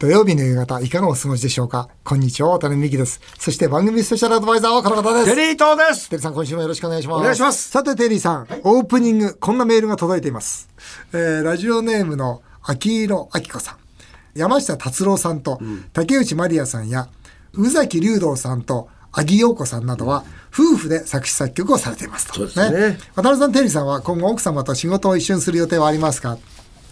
土曜日の夕方、いかがお過ごしでしょうか？こんにちは、渡辺美希です。そして番組スペシャルアドバイザーはこの方です。テリー東ですテリーさん、今週もよろしくお願いします。お願いしますさて、テリーさん、オープニング、こんなメールが届いています。えー、ラジオネームの秋色明子さん。山下達郎さんと、竹内まりやさんや、宇崎竜道さんと、阿木陽子さんなどは、夫婦で作詞作曲をされていますと。そうですね渡辺さん、テリーさんは今後奥様と仕事を一緒にする予定はありますか？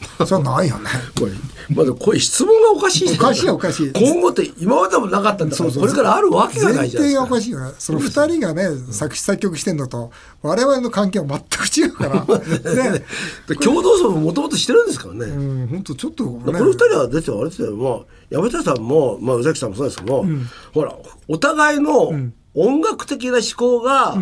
それはないよね。これまだこういう質問がおかしいおかしいおかしい今後って今までもなかったんだからこれからあるわけがな前いじゃない提がおですかかしいよね。その二人がね、作詞作曲してんのと、我々の関係は全く違うから。ね。で共同葬ももともとしてるんですからね、うん、本当ちょっとね。この二人は出てあれですよもう山下さんも、まあ、宇崎さんもそうですけども、ほらお互いの音楽的な思考が好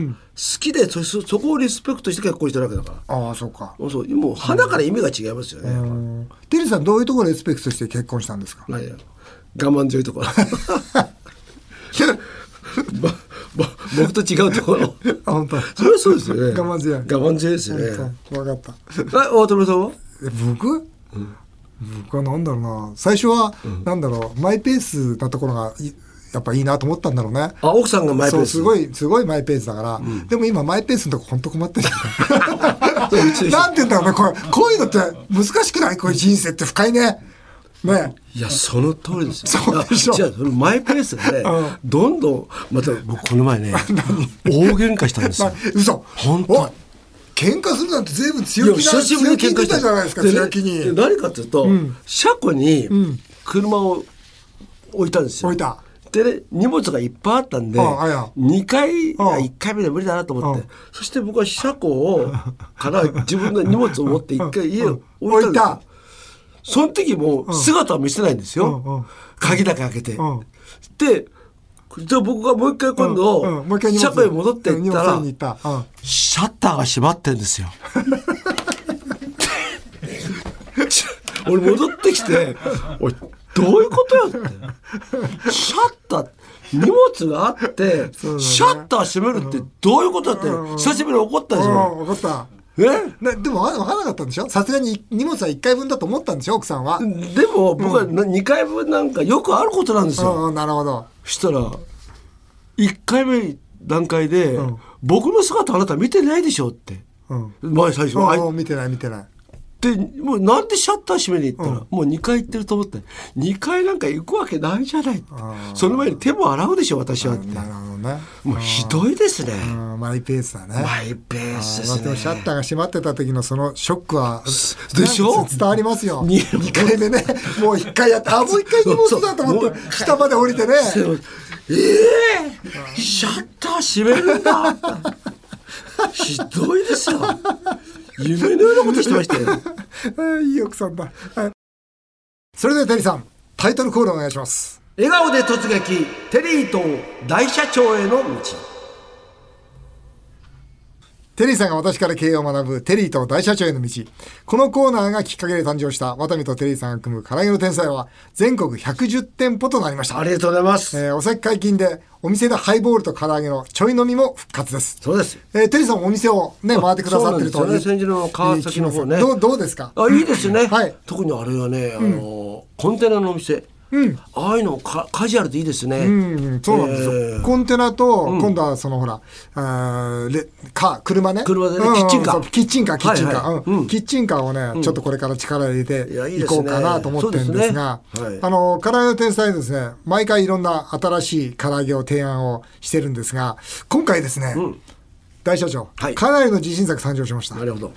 きで、そそそこをリスペクトして結婚してるわけだから。ああ、そうか。もうそう。もう花から意味が違いますよね、うん。テリーさん、どういうところでリスペクトして結婚したんですか？我慢強いところ。僕と違うところ。あ、本当。それはそうですよね。我慢強い。我慢強いですよね。分かった。え大友さんは？え僕、僕はなんだろうな。最初は、なんだろう、マイペースなところがい、やっぱいいなと思ったんだろうね。あ奥さんがマイペース。すごいすごいマイペースだから、でも今マイペースのとこ本当困ってる なんて言うんだろうねこれこういうのって難しくない？こういう人生って深いね。ね。いやその通りですよ。そうでしょ。いや違うそのマイペースで、どんどんまた僕この前ね 大喧嘩したんですまよ嘘。本当。喧嘩するなんて随分強気な久しぶりに喧嘩強気に出た。じゃないですか強気に。で何かというと、車庫に車を置いたんですよ。置いたでね荷物がいっぱいあったんでああいや。2回いやあ。1回目で無理だなと思ってうんそして僕は車庫をから 自分の荷物を持って1回家を置いたその時も姿を見せないんですよ、鍵だけ開けて、うん。でじゃあ僕がもう一回今度、車庫へ戻っていったらシャッターが閉まってんですよ。俺戻ってきて「おいどういうことよ」って。シャッター荷物があって、シャッター閉めるってどういうことだって、久しぶりに怒ったでしうんょ。分かった。え？ねでも分からなかったんでしょ？さすがに荷物は1回分だと思ったんでしょ？奥さんは、うん。でも僕はな2回分なんかよくあることなんですよ。うん、なるほど。そしたら1回目段階で、僕の姿あなた見てないでしょ」って。うん。前最初、あいうん見てない見てないでもうなんでシャッター閉めに行ったら、もう2回行ってると思って。2回なんか行くわけないじゃないその前に手も洗うでしょ私はって。なるほどね。もうひどいですね。うん。マイペースだね。マイペースであーでもシャッすねターが閉まってた時のそのショックはでしょ？ね伝わりますよ。に2回目ね もう1回やってあもう1回荷物だと思って下まで降りてね。ええシャッター閉めるんだ。ひどいですよ夢のようなことしてましたよ。いい奥さんだ。はい。それではテリーさんタイトルコールお願いします。笑顔で突撃テリーと大社長への道テリーさんが私から経営を学ぶテリーと大社長への道。このコーナーがきっかけで誕生したワタミとテリーさんが組む唐揚げの天才は全国110店舗となりました。ありがとうございます、えーお酒解禁でお店でハイボールと唐揚げのちょい飲みも復活です。そうです。えーテリーさんもお店をね、回ってくださってると。そうですよね。の川崎の方ね。どう、どうですか？あいいですね、はい。特にあれはねあの、コンテナのお店、ああいうのカカジュアルでいいですね、うん、そうなんですよ。えー。コンテナと、今度はそのほら、あーレか、車ね。車でねうんキッチンカー。キッチンカー、キッチンカー。はいはいうん。うん。キッチンカーをね、ちょっとこれから力入れていこうかなと思ってるんですが、そうですね。はい。あの、唐揚げの天才ですね、毎回いろんな新しい唐揚げを提案をしてるんですが、今回ですね、大社長、はい。かなりの自信作誕生しました。な。るほど。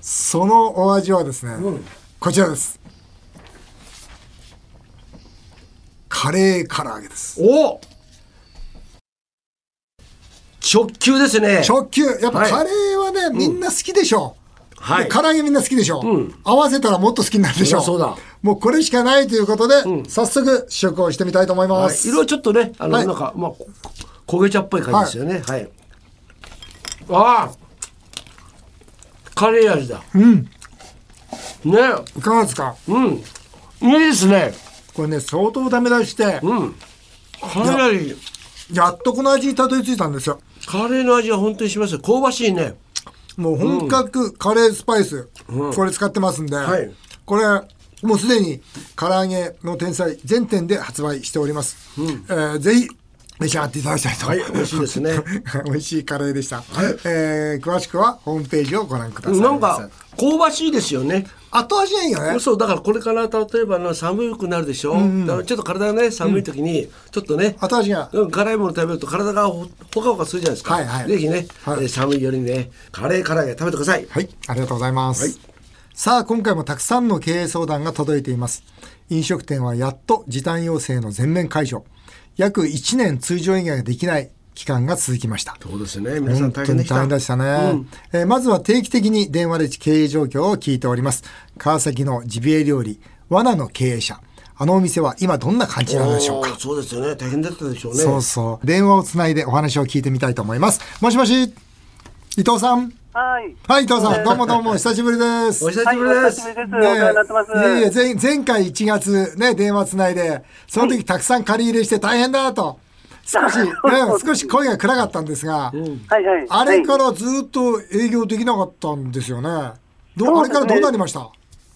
そのお味はですね、こちらです。カレー唐揚げです。お！直球ですね。直球。やっぱはい。カレーはね、みんな好きでしょう、はい。で唐揚げみんな好きでしょう、うん。合わせたらもっと好きになるでしょう。そうだ。もうこれしかないということで、早速試食をしてみたいと思います、はい、色はちょっとねあの、はい。なんかまあこ焦げ茶っぽい感じですよね。はい、ああ！カレー味だ。うん。ね。いかがですか？うん。いいですねこれね相当ダメ出して、うん。かなり。やっとこの味にたどり着いたんですよ。カレーの味は本当にしますよ。香ばしいね。もう本格カレースパイス、これ使ってますんで、はい。これもうすでに唐揚げの天才全店で発売しております、えーぜひ召し上がっていただきたいと、はい美味しいですね。美味しいカレーでした、えー詳しくはホームページをご覧ください。なんか香ばしいですよね。後味がいいよね。そうだからこれから例えばな寒くなるでしょ、だからちょっと体がね寒い時にちょっとね、後味が。うん辛いもの食べると体がほほかほかするじゃないですか、はいはい。ぜひね、はい。えー寒い夜にねカレー唐揚げ食べてください。はい、ありがとうございます。さあ、今回もたくさんの経営相談が届いています。飲食店はやっと時短要請の全面解除。約1年通常営業ができない期間が続きました。そうですね皆さん大変でした大変でしたね、えーまずは定期的に電話で経営状況を聞いております。川崎のジビエ料理、罠の経営者。あのお店は今どんな感じなのでしょうか？そうですよね大変だったでしょうねそうそう。電話をつないでお話を聞いてみたいと思います。もしもし伊藤さんはい。はい、伊藤さん。どうもどうも、久しぶりです。お久しぶりです、久しぶりです。お世話になってます。いえいえ前前回1月ね電話つないでその時たくさん借り入れして大変だと少し、ね、少し声が暗かったんですが、はいはい。あれかはいらずっと営業できなかったんですよね。どうですねれからどうなりました？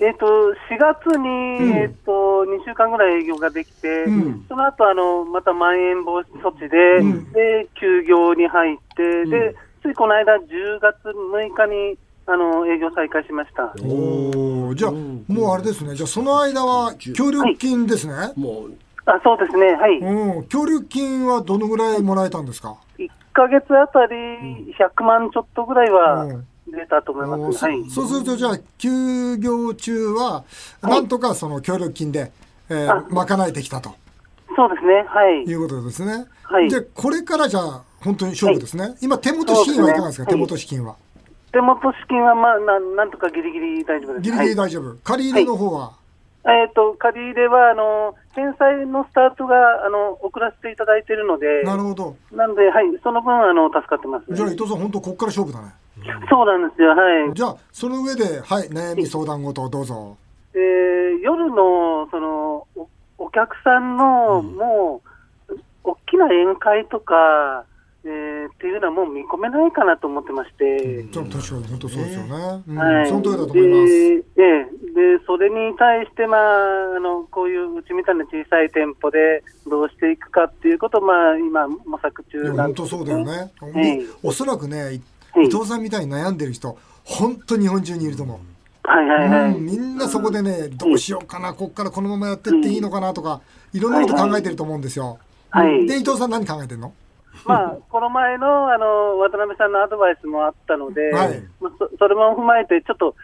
えっ、と、4月に、えっ、と、2週間ぐらい営業ができて、その後、あの、またまん延防止措置で、で、休業に入って、で、ついこの間、10月6日に、あの、営業再開しました。おおじゃあもうあれですねじゃあその間は協力金ですね、もうあ、そうですね。はい。うん協力金はどのぐらいもらえたんですか？1ヶ月あたり100万ちょっとぐらいはうん出たと思います。はい。そそうするとじゃあ休業中はなんとかその協力金で、えーあ賄えてきたとそうですね。はい。いうことですね。はいでこれからじゃあ本当に勝負ですね。今手元資金はいかがですか、すね手元資金は。手元資金は、まあ、なんなんとかギリギリ大丈夫です。ギリギリ大丈夫。借り入れの方は、はい、えっ、と、借り入れは、あの、返済のスタートが、あの、遅らせていただいているので、なるほど。なんで、はい、その分、あの、助かってます。じゃあ伊藤さん本当ここから勝負だね。そうなんですよ、はい。じゃあその上ではい悩み相談事をどうぞ。えー夜の、その、おお客さんの、もう、大きな宴会とか、えーっていうのはもう見込めないかなと思ってまして、じゃあ確かに本当そうですよね。うん。はい、その通りだと思います。で、ええ。でそれに対して、まあ、あのこういううちみたいな小さい店舗でどうしていくかっていうことを、まあ、今、模索中なんです、そうだよね。はいおそらくね伊藤さんみたいに悩んでる人本当日本中にいると思う。はいはいはい。うん。みんなそこでね、どうしようかな、こっからこのままやってっていいのかなとか、いろんなこと考えてると思うんですよ。はい。で、伊藤さん何考えてんの？まあ、この前のあの渡辺さんのアドバイスもあったので、はい。まあ、そそれも踏まえて、ちょっと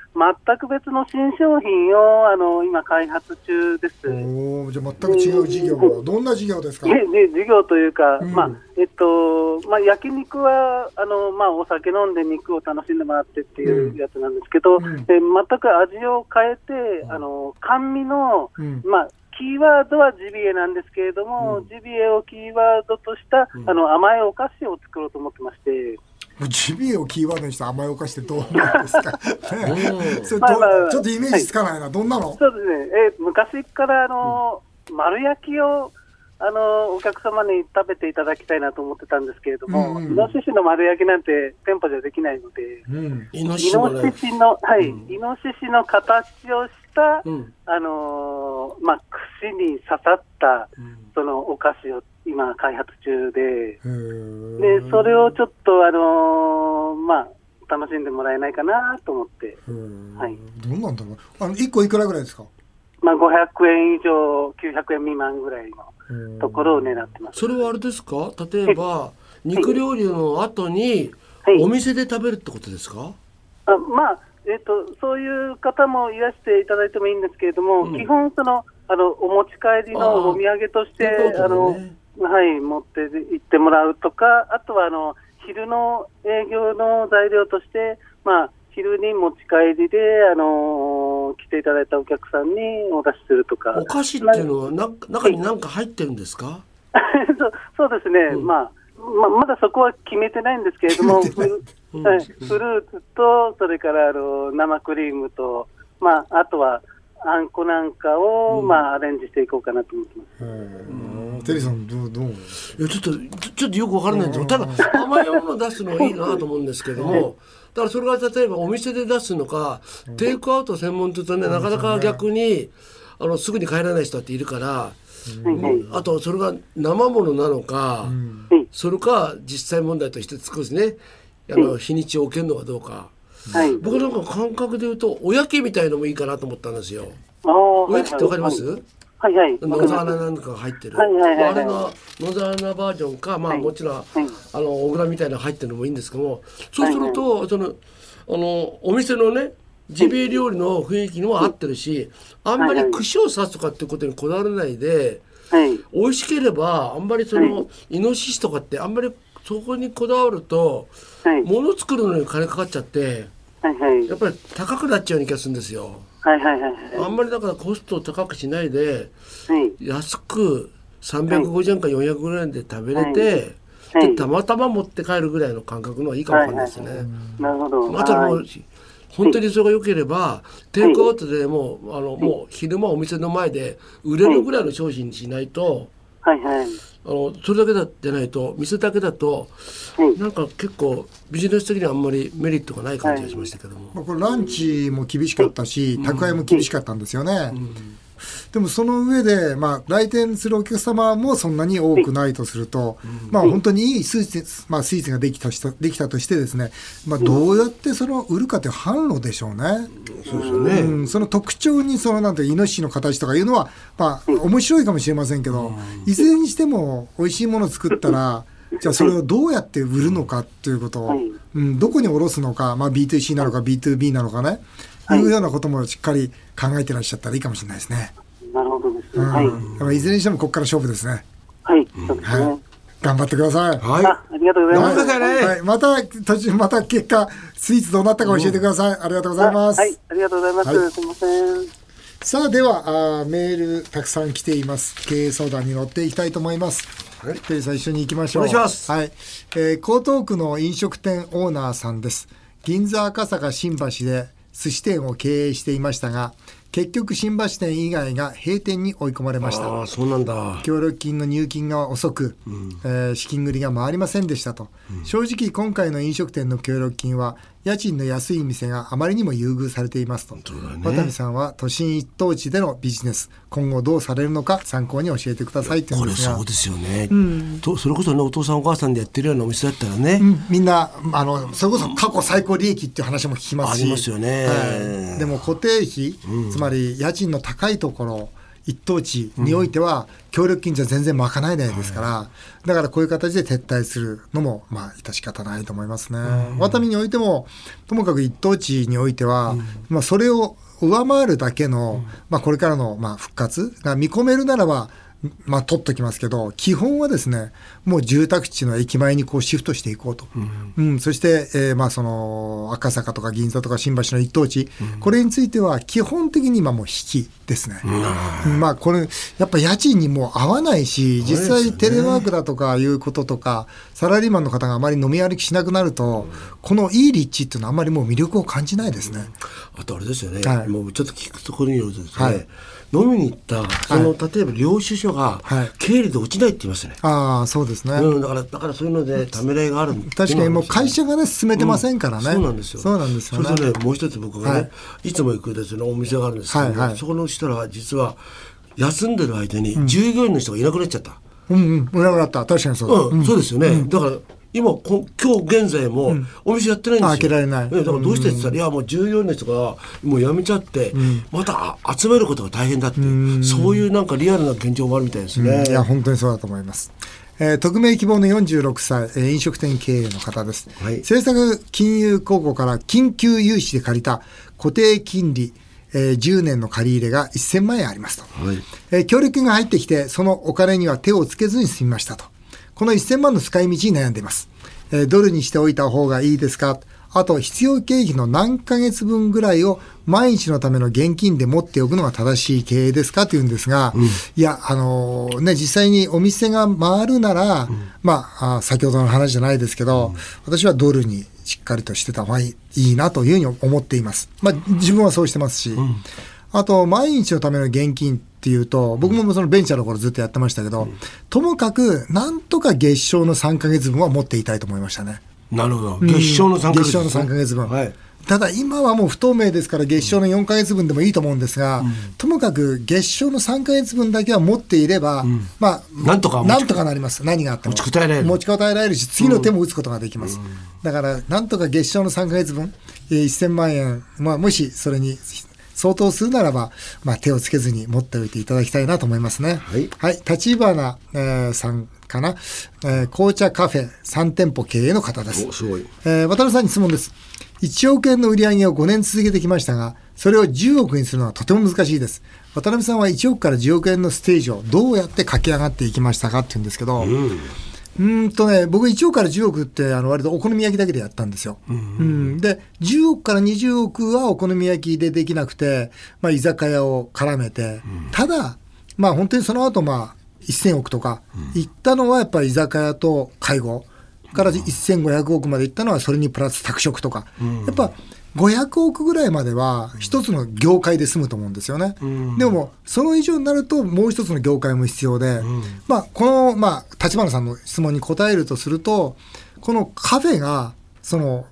全く別の新商品をあの今、開発中です。おお、じゃあ全く違う事業。どんな事業ですか？で で事業というか、うん。まあえっとまあ、焼肉はあの、まあ、お酒飲んで肉を楽しんでもらってっていうやつなんですけど、うん。え全く味を変えて、あの甘味の、うん。まあ、キーワードはジビエなんですけれども、ジビエをキーワードとした、あの甘いお菓子を作ろうと思ってまして。ジビエをキーワードにした甘いお菓子ってどうなんですか、ちょっとイメージつかないな、どんなの？そうですね、えー昔からあの、丸焼きをあのお客様に食べていただきたいなと思ってたんですけれども、うんうん。イノシシの丸焼きなんて店舗じゃできないので、うん。イノシイシの、はい、イノシシの形をした、うん。あのーまあ、串に刺さった、そのお菓子を今開発中で、で、それをちょっと、あのーまあ、楽しんでもらえないかなと思って、はい。どうなんだろう。あの、1個いくらぐらいですか？まあ、500円以上、900円未満ぐらいのところを狙ってます。それはあれですか？例えば肉料理の後にはい。お店で食べるってことですか？あまあ、えっ、と、そういう方もいらしていただいてもいいんですけれども、うん。基本その、あの、お持ち帰りのお土産として、あーテイクアあのはい、持って行ってもらうとか、あとは、あの、昼の営業の材料として、まあ、昼に持ち帰りで、あの来ていただいたお客さんにお出しするとか。お菓子っていうのはな中に何か入ってるんですか？そうそうですね、まあま、まだそこは決めてないんですけれども、フルはい、フルーツと、それからあの生クリームと、まあ、あとはあんこなんかを、まあ、アレンジしていこうかなと思ってます。テリーさん、どう、どういやちょっとちょっとよくわからないんですよ。ただ甘いものを出すのはいいなと思うんですけどもだからそれが例えばお店で出すのかテイクアウト専門というとねなかなか逆にあのすぐに帰らない人だっているから、はいはい。あとそれが生ものなのか、はいそれか実際問題として少しね。あの日にちを置けるのかどうか。はい。僕なんか感覚で言うとおやきみたいのもいいかなと思ったんですよ。おやきってわかります、はいはい。わ野沢菜なんかが入ってる、はいはいはい。はいあれが野沢菜バージョンか、まあ、はい。もちろん、はい。あの小倉みたいなの入ってるのもいいんですけどもそうすると、そのあのお店のねジビエ料理の雰囲気にも合ってるし、あんまり串を刺すとかってことにこだわらないで、はい。美味しければあんまりその、イノシシとかってあんまりそこにこだわるとはい。物作るのに金かかっちゃってはいはい。やっぱり高くなっちゃうような気がするんですよ。はいはいはい。あんまりだからコストを高くしないではい。安く350円か400円で食べれて、はいでたまたま持って帰るぐらいの感覚のがいいかもわかんないですね。なるほど。あとも本当にそれが良ければ、テイクアウトでもうあのもう昼間お店の前で売れるぐらいの商品にしないと、はいはい。あのそれだけだじゃないと店だけだとはい。なんか結構ビジネス的にはあんまりメリットがない感じがしましたけども。まあ、これランチも厳しかったし、宅配も厳しかったんですよね。でもその上で、まあ、来店するお客様もそんなに多くないとすると、まあ本当にいいスイーツ、まあスイーツができた人できたとしてですね、まあどうやってその売るかという販路でしょうね。そうですよね。うん、その特徴にそのなんてイノシシの形とかいうのは、まあ面白いかもしれませんけど、いずれにしても美味しいものを作ったら、じゃあそれをどうやって売るのかっていうことを、はい。うん、どこに卸すのか、まあ B2C なのか B2B なのかね、はいいうようなこともしっかり考えてらっしゃったらいいかもしれないですね。なるほどです。うん、はい。いずれにしてもここから勝負ですね。はい。そうですはいね。。頑張ってください。はい。あ、ありがとうございます。はい、また途中また結果スイーツどうなったか教えてください。ありがとうございます。はい。ありがとうございます。はいすみません。さあではあーメールたくさん来ています経営相談に乗っていきたいと思いますはいテリーさん一緒に行きましょうお願いしますはい、えー江東区の飲食店オーナーさんです銀座赤坂新橋で寿司店を経営していましたが結局新橋店以外が閉店に追い込まれました。ああそうなんだ。協力金の入金が遅く、えー資金繰りが回りませんでしたと、正直今回の飲食店の協力金は家賃の安い店があまりにも優遇されていますと、ね。渡辺さんは都心一等地でのビジネス。今後どうされるのか参考に教えてくださいってこれそうですよね、とそれこそねお父さんお母さんでやってるようなお店だったらね、うん。みんなあのそれこそ過去最高利益っていう話も聞きますし。ありますよね。はい。でも固定費、つまり家賃の高いところ一等地においては協力金じゃ全然賄えないですから、だからこういう形で撤退するのもまあ致し方ないと思いますね。ワタミにおいてもともかく一等地においては、まあそれを上回るだけの、まあこれからのまあ復活が見込めるならばまあ、取っときますけど、基本はですね、もう住宅地の駅前にこうシフトしていこうと。うん、そして、えーまあ、その、赤坂とか銀座とか新橋の一等地、これについては基本的に今もう引きですね。うん。まあ、これ、やっぱ家賃にもう合わないし、実際テレワークだとかいうこととか、サラリーマンの方があまり飲み歩きしなくなると、このいい立地っていうのはあんまりもう魅力を感じないですね。あとあれですよね、はい。もうちょっと聞くところによるとですね、はい。飲みに行ったその、例えば領収書がはい経理で落ちないって言いますね、ああ、そうですね。うん、だからだからそういうのでためらいがある確かにもう会社がね、進めてませんからね。そうなんですよ。そうなんですよね。それとね、もう一つ僕がね、、はいつも行くですね、お店があるんですけど、はいはいそこの人らは実は、休んでる間に従業員の人がいなくなっちゃった。うんうん、裏があった。確かにそうだ。うん、そうですよね。だから、今こ、今日現在も、お店やってないんですよ。あ開けられないねだからどうしてって言ったら、いや、もう従業員の人が、もう辞めちゃって、またあ集めることが大変だっていう、そういうなんかリアルな現状もあるみたいですね。いや、本当にそうだと思います。えー匿名希望の46歳、えー飲食店経営の方です。はい政策金融公庫から緊急融資で借りた固定金利、えー10年の借り入れが1000万円ありますと。はいえー協力金が入ってきて、そのお金には手をつけずに済みましたと。この1000万の使い道に悩んでいます。えードルにしておいた方がいいですか？あと、必要経費の何ヶ月分ぐらいを毎日のための現金で持っておくのが正しい経営ですか？というんですが、いや、あのーね、実際にお店が回るなら、まああ、先ほどの話じゃないですけど、私はドルにしっかりとしてた方がいいいいなというふうに思っています。まあ、自分はそうしてますし、あと、毎日のための現金っていうと、僕もそのベンチャーの頃ずっとやってましたけど、ともかく、なんとか月賞の3ヶ月分は持っていたいと思いましたね。なるほど。月賞の3ヶ月、月賞の3ヶ月分。はい。ただ今はもう不透明ですから月賞の4か月分でもいいと思うんですが、ともかく月賞の3か月分だけは持っていれば、まあ、なんとかなんとかなります。何があっても。持ちこたえられる持ちこたえられるし、次の手も打つことができます。だから、なんとか月賞の3か月分、えー1000万円、まあ、もしそれに相当するならば、まあ、手をつけずに持っておいていただきたいなと思いますね。はいはい。立花、えーさんかな、えー紅茶カフェ3店舗経営の方です。おすごいえー渡辺さんに質問です。1億円の売り上げを5年続けてきましたが、それを10億にするのはとても難しいです。渡辺さんは1億から10億円のステージをどうやって駆け上がっていきましたかって言うんですけど、うーんとね、僕1億から10億ってあの割とお好み焼きだけでやったんですよ。うん。で、10億から20億はお好み焼きでできなくて、まあ、居酒屋を絡めて、ただ、まあ本当にその後まあ1000億とか行ったのはやっぱり居酒屋と介護から1500億まで行ったのはそれにプラス宅食とか、やっぱ500億ぐらいまでは一つの業界で済むと思うんですよね。でもその以上になるともう一つの業界も必要で、まあこのまあ立花さんの質問に答えるとするとこのカフェがその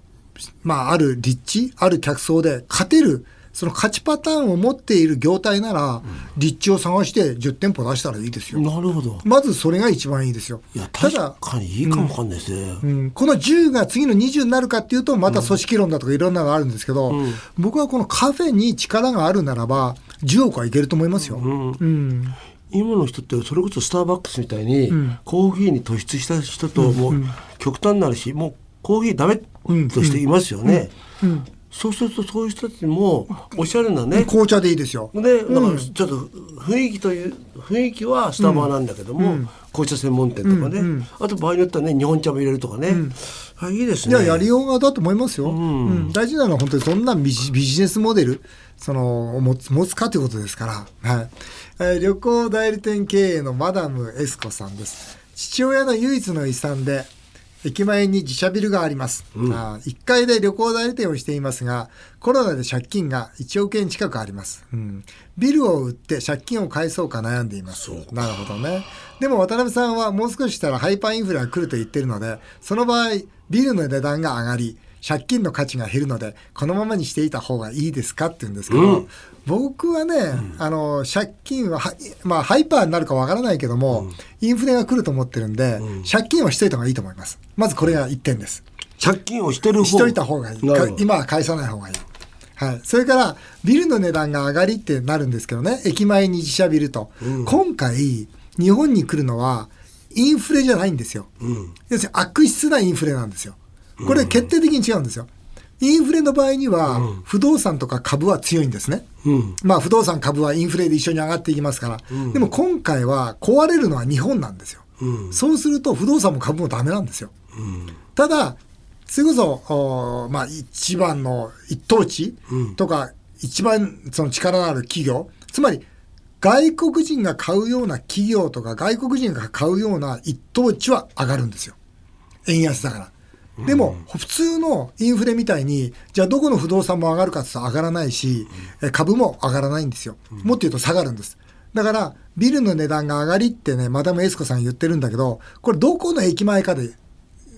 まあ、ある立地、ある客層で勝てる、その勝ちパターンを持っている業態なら、立地を探して10店舗出したらいいですよ。なるほど。まずそれが一番いいですよ。いやただ確、かにいいかもわかんないですね、うん。この10が次の20になるかっていうと、また組織論だとかいろんなのがあるんですけど、僕はこのカフェに力があるならば、10億はいけると思いますよ。うん。今の人ってそれこそスターバックスみたいにコーヒーに突出した人ともう極端になるしもうコーヒーダメとしていますよね。そうするとそういう人たちもおしゃれなね紅茶でいいですよ。でだからちょっと雰囲気という雰囲気はスタバなんだけども、紅茶専門店とかね、あと場合によってはね日本茶も入れるとかね、あいいですね。いや、やりようがだと思いますよ。うん。大事なのは本当にそんなビジビジネスモデル、その、持つ持つかということですから。はい。えー旅行代理店経営のマダムエスコさんです。父親の唯一の遺産で、駅前に自社ビルがあります。あ1階で旅行代理店をしていますが、コロナで借金が1億円近くあります。うん、ビルを売って借金を返そうか悩んでいます。なるほどね。でも渡辺さんはもう少ししたらハイパーインフレが来ると言ってるので、その場合、ビルの値段が上がり、借金の価値が減るので、このままにしていた方がいいですかって言うんですけど、僕はね、あの、借金はは、まあ、ハイパーになるかわからないけども、インフレが来ると思ってるんで、借金はしといた方がいいと思います。まずこれが1点です。借金をしてる方しといた方がいい。今は返さない方がいい。はい。それから、ビルの値段が上がりってなるんですけどね、駅前に自社ビルと。今回、日本に来るのは、インフレじゃないんですよ。要するに悪質なインフレなんですよ。これ決定的に違うんですよ。インフレの場合には、不動産とか株は強いんですね。まあ、不動産株はインフレで一緒に上がっていきますから。でも今回は壊れるのは日本なんですよ。そうすると不動産も株もダメなんですよ。ただ、それこそ、おまあ、一番の一等地とか、一番その力のある企業、つまり、外国人が買うような企業とか、外国人が買うような一等地は上がるんですよ。円安だから。でも、普通のインフレみたいに、じゃあどこの不動産も上がるかって言ったら上がらないし、え株も上がらないんですよ。もっと言うと下がるんです。だから、ビルの値段が上がりってね、マダムエスコさん言ってるんだけど、これどこの駅前かで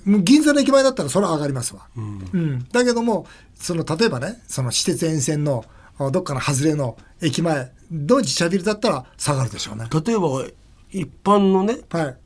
もう銀座の駅前だったらそれは上がりますわ。うんだけども、その例えばね、その私鉄沿線のあどっかの外れの駅前の自社ビルだったら下がるでしょうね。例えば一般のねはい。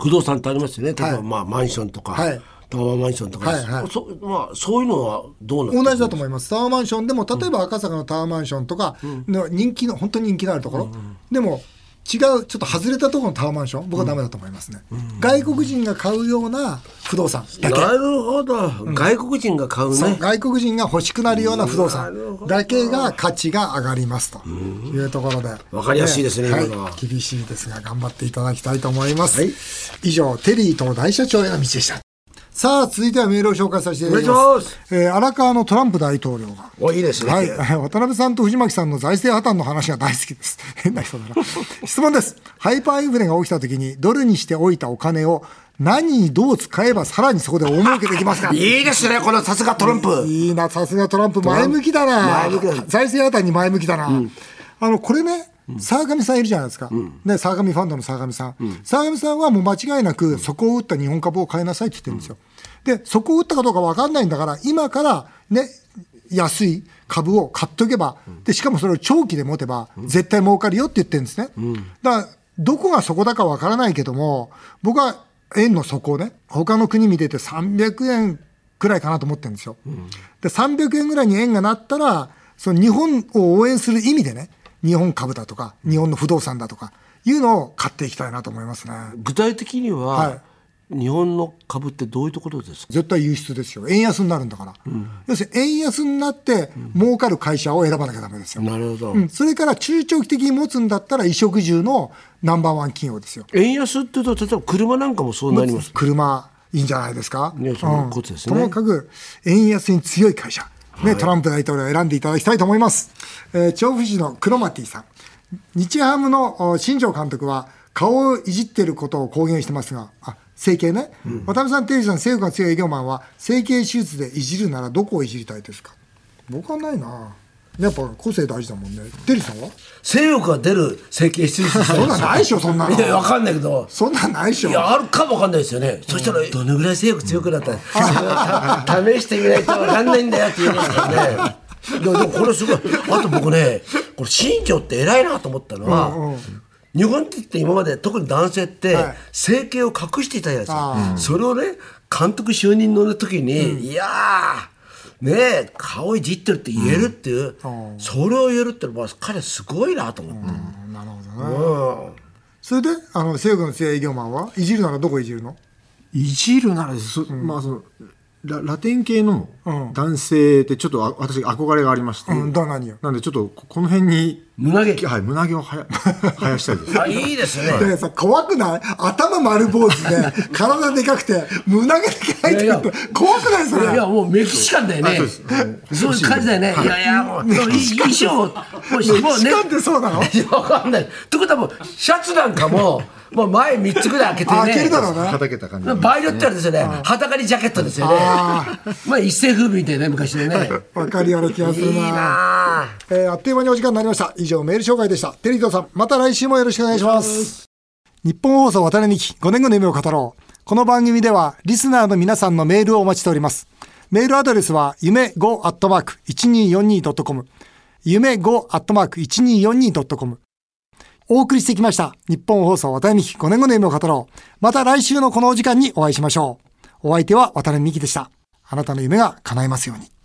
不動産ってありますよね例えば、はいまあマンションとか、はいタワーマンションとか、はいはい。そまあ、そういうのはどうなって同じだと思います。タワーマンションでも、例えば赤坂のタワーマンションとかの人気の、本当に人気のあるところ、でも、違う、ちょっと外れたところのタワーマンション、僕はダメだと思いますね。外国人が買うような不動産だけ。なるほど、外国人が買うね。外国人が欲しくなるような不動産だけが価値が上がりますというところで。わかりやすいですねはい。厳しいですが頑張っていただきたいと思います。はい。以上、テリーと大社長への道でした。さあ、続いてはメールを紹介させていただきます。ますえー荒川のトランプ大統領が。おいいですね、はい。渡辺さんと藤巻さんの財政破綻の話が大好きです。変な人だな。質問です。ハイパーインフレが起きた時に、ドルにしておいたお金を何にどう使えばさらにそこで大儲けできますか？いいですねこのさすがトランプいいな、さすがトランプ、前向きだな。前向きだ財政破綻に前向きだな。あの、これね、沢上さんいるじゃないですか。ね、沢上ファンドの沢上さん。沢上さんはもう間違いなく、そこを打った日本株を買いなさいって言ってるんですよ。で、そこを打ったかどうかわかんないんだから、今からね、安い株を買っとけば、で、しかもそれを長期で持てば、絶対儲かるよって言ってるんですね。だから、どこがそこだかわからないけども、僕は円の底ね、他の国見てて300円くらいかなと思ってるんですよ。で、300円ぐらいに円がなったら、その日本を応援する意味でね、日本株だとか、日本の不動産だとか、いうのを買っていきたいなと思いますね。具体的には、はい日本の株ってどういうところですか？絶対輸出ですよ。円安になるんだから。要するに円安になって儲かる会社を選ばなきゃダメですよ。なるほど、うん、それから中長期的に持つんだったら衣食住のナンバーワン企業ですよ。円安っていうと例えば車なんかもそうなります車、いいんじゃないですか？ねそのことですねともかく、円安に強い会社、ね、トランプ大統領を選んでいただきたいと思います。えー調布市のクロマティさん。日ハムのお新庄監督は、顔をいじってることを公言してますが、あ、整形ね。渡辺さん、テリーさん、性欲が強い営業マンは、整形手術でいじるならどこをいじりたいですか？僕はないなやっぱ個性大事だもんね。テリーさんは？性欲が出る整形手術した。そんなんないでしょ、そんなの。い。やわかんないけど。そんなんないでしょ。い。やあるかもわかんないですよね、そしたらどのぐらい性欲強くなった？らた試してみないとわかんないんだよって言うんですからね。いやでもこれすごい。あと僕ねこれ新庄って偉いなと思ったのは、日本って今まで特に男性ってはい。整形を隠していたじゃないですあか、それをね監督就任の時に、いやーねえ顔いじってるって言えるっていう、それを言えるってのは彼すごいなと思って、なるほどね。それで、あの、性欲の強い営業マンは？いじるならどこいじるの？いじるならそ、まあそのララテン系のうん。男性ってちょっとあ私憧れがありまして、うん、だ何よ？なんでちょっとここの辺に胸毛はい胸毛をはや 生やしたいですあいいですねでさ、怖くない？頭丸坊主で、体でかくて、胸毛だけ入ってる怖くないそれ。いやもうメキシカンだよね。そういう感じだよね。いやいやもうい衣装もうもうね。時間ってそうなの？いやわかんない。ってことはもうシャツなんかももう前三つぐらい開けてね。あ開けるだろうね。はたけた感じ場合によってはですよね、裸にジャケットですよね。まあ一世風靡みたいなね昔のね。わかるような気がするいいな。えーあっという間にお時間になりました。上、メール紹介でした。テリトさん、また来週もよろしくお願いします。日本放送渡辺美希5年後の夢を語ろう。この番組では、リスナーの皆さんのメールをお待ちしております。メールアドレスは、夢 5-1242.com。夢 5-1242.com。お送りしてきました。日本放送渡辺美希5年後の夢を語ろう。また来週のこのお時間にお会いしましょう。お相手は渡辺美希でした。あなたの夢が叶いますように。